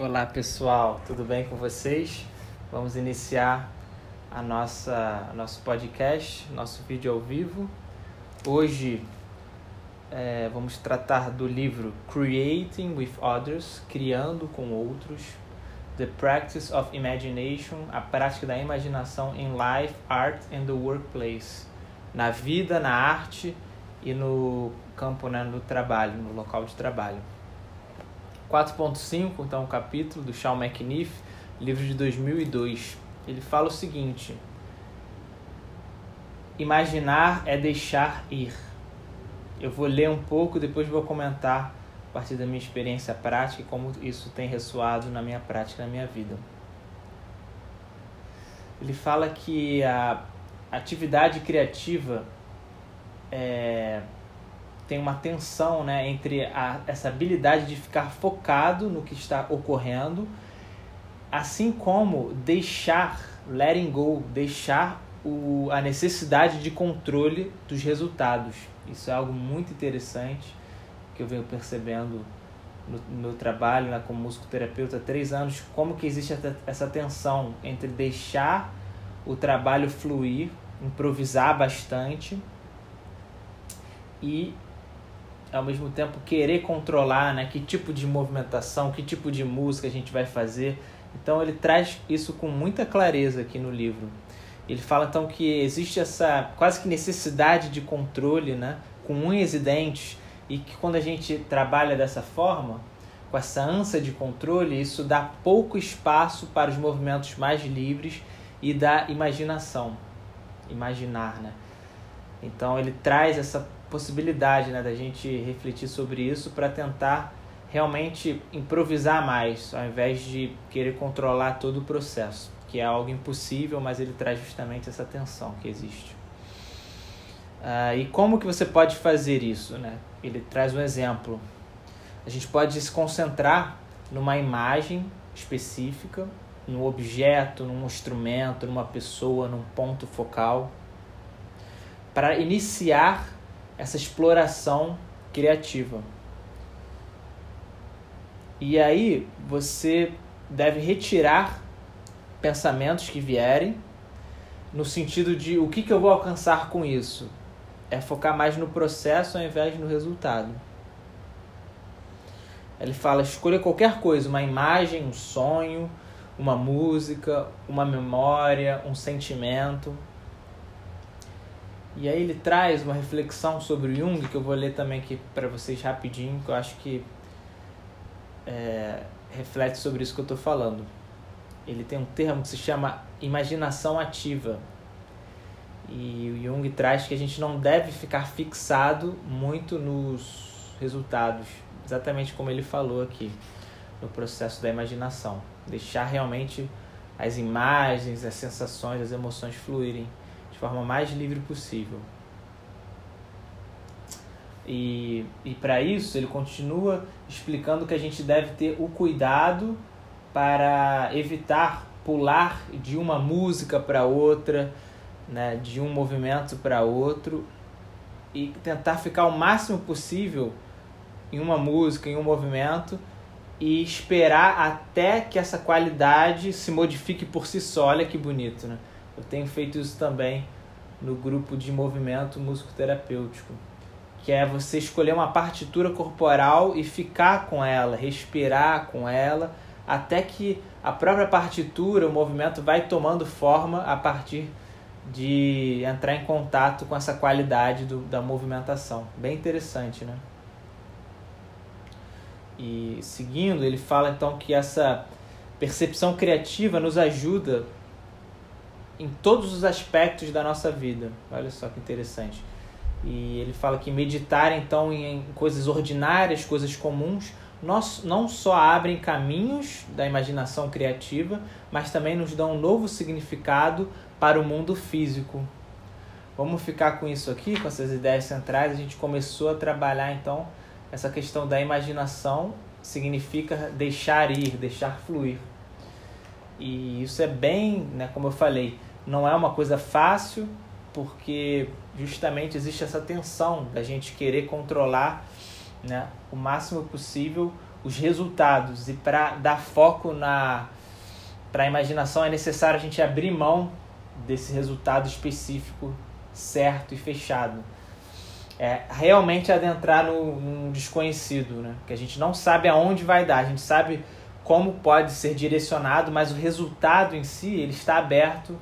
Olá pessoal, tudo bem com vocês? Vamos iniciar a nossa nosso podcast, nosso vídeo ao vivo. Hoje é, vamos tratar do livro Creating with Others, Criando com Outros, The Practice of Imagination, a prática da imaginação in life, art and the workplace, na vida, na arte e no campo, né, no trabalho, no local de trabalho. 4.5, então, o capítulo do Sean McNiff, livro de 2002. Ele fala o seguinte: Imaginar é deixar ir. Eu vou ler um pouco, depois vou comentar a partir da minha experiência prática e como isso tem ressoado na minha prática, na minha vida. Ele fala que a atividade criativa é, tem uma tensão né, entre a, essa habilidade de ficar focado no que está ocorrendo, assim como deixar, letting go, deixar o, a necessidade de controle dos resultados. Isso é algo muito interessante que eu venho percebendo no, no trabalho né, como musicoterapeuta há três anos, como que existe essa tensão entre deixar o trabalho fluir, improvisar bastante e ao mesmo tempo querer controlar né, que tipo de movimentação, que tipo de música a gente vai fazer. Então ele traz isso com muita clareza aqui no livro. Ele fala então que existe essa quase que necessidade de controle, né, com unhas e dentes, e que quando a gente trabalha dessa forma, com essa ânsia de controle, isso dá pouco espaço para os movimentos mais livres e da imaginação, imaginar, né? Então ele traz essa possibilidade né, da gente refletir sobre isso para tentar realmente improvisar mais, ao invés de querer controlar todo o processo, que é algo impossível, mas ele traz justamente essa tensão que existe. Uh, e como que você pode fazer isso? Né? Ele traz um exemplo. A gente pode se concentrar numa imagem específica, num objeto, num instrumento, numa pessoa, num ponto focal, para iniciar essa exploração criativa. E aí você deve retirar pensamentos que vierem, no sentido de o que, que eu vou alcançar com isso. É focar mais no processo ao invés no resultado. Ele fala: escolha qualquer coisa, uma imagem, um sonho, uma música, uma memória, um sentimento. E aí ele traz uma reflexão sobre Jung, que eu vou ler também aqui para vocês rapidinho, que eu acho que é, reflete sobre isso que eu estou falando. Ele tem um termo que se chama imaginação ativa. E o Jung traz que a gente não deve ficar fixado muito nos resultados, exatamente como ele falou aqui, no processo da imaginação. Deixar realmente as imagens, as sensações, as emoções fluírem de forma mais livre possível. E, e para isso ele continua explicando que a gente deve ter o cuidado para evitar pular de uma música para outra, né, de um movimento para outro e tentar ficar o máximo possível em uma música, em um movimento e esperar até que essa qualidade se modifique por si só. Olha que bonito, né? Eu tenho feito isso também no grupo de movimento musicoterapêutico, que é você escolher uma partitura corporal e ficar com ela, respirar com ela, até que a própria partitura, o movimento vai tomando forma a partir de entrar em contato com essa qualidade do, da movimentação. Bem interessante, né? E seguindo, ele fala então que essa percepção criativa nos ajuda em todos os aspectos da nossa vida. Olha só que interessante. E ele fala que meditar então em coisas ordinárias, coisas comuns, nós não só abrem caminhos da imaginação criativa, mas também nos dão um novo significado para o mundo físico. Vamos ficar com isso aqui, com essas ideias centrais. A gente começou a trabalhar então essa questão da imaginação, significa deixar ir, deixar fluir. E isso é bem, né, como eu falei, não é uma coisa fácil, porque justamente existe essa tensão da gente querer controlar né, o máximo possível os resultados e para dar foco na para a imaginação é necessário a gente abrir mão desse resultado específico certo e fechado. É realmente adentrar no, no desconhecido, né? Que a gente não sabe aonde vai dar, a gente sabe como pode ser direcionado, mas o resultado em si ele está aberto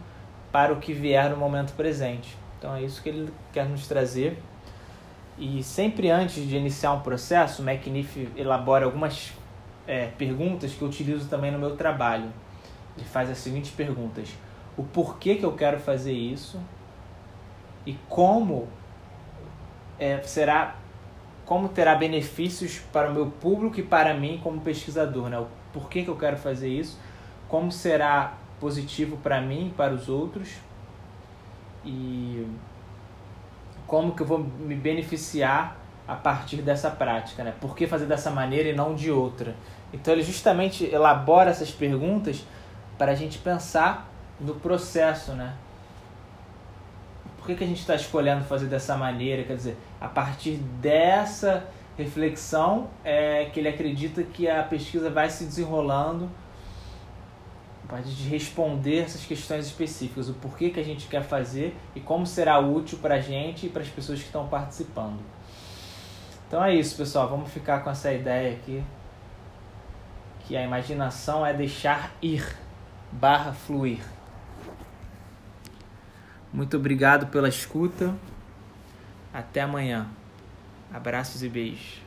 para o que vier no momento presente. Então é isso que ele quer nos trazer. E sempre antes de iniciar um processo, o McNiff elabora algumas é, perguntas que eu utilizo também no meu trabalho. Ele faz as seguintes perguntas: o porquê que eu quero fazer isso e como é, será, como terá benefícios para o meu público e para mim como pesquisador, né? O porquê que eu quero fazer isso, como será positivo para mim e para os outros e como que eu vou me beneficiar a partir dessa prática, né? Por que fazer dessa maneira e não de outra? Então ele justamente elabora essas perguntas para a gente pensar no processo, né? Por que, que a gente está escolhendo fazer dessa maneira? Quer dizer, a partir dessa reflexão é que ele acredita que a pesquisa vai se desenrolando de responder essas questões específicas, o porquê que a gente quer fazer e como será útil para a gente e para as pessoas que estão participando. Então é isso, pessoal. Vamos ficar com essa ideia aqui que a imaginação é deixar ir barra fluir. Muito obrigado pela escuta. Até amanhã. Abraços e beijos.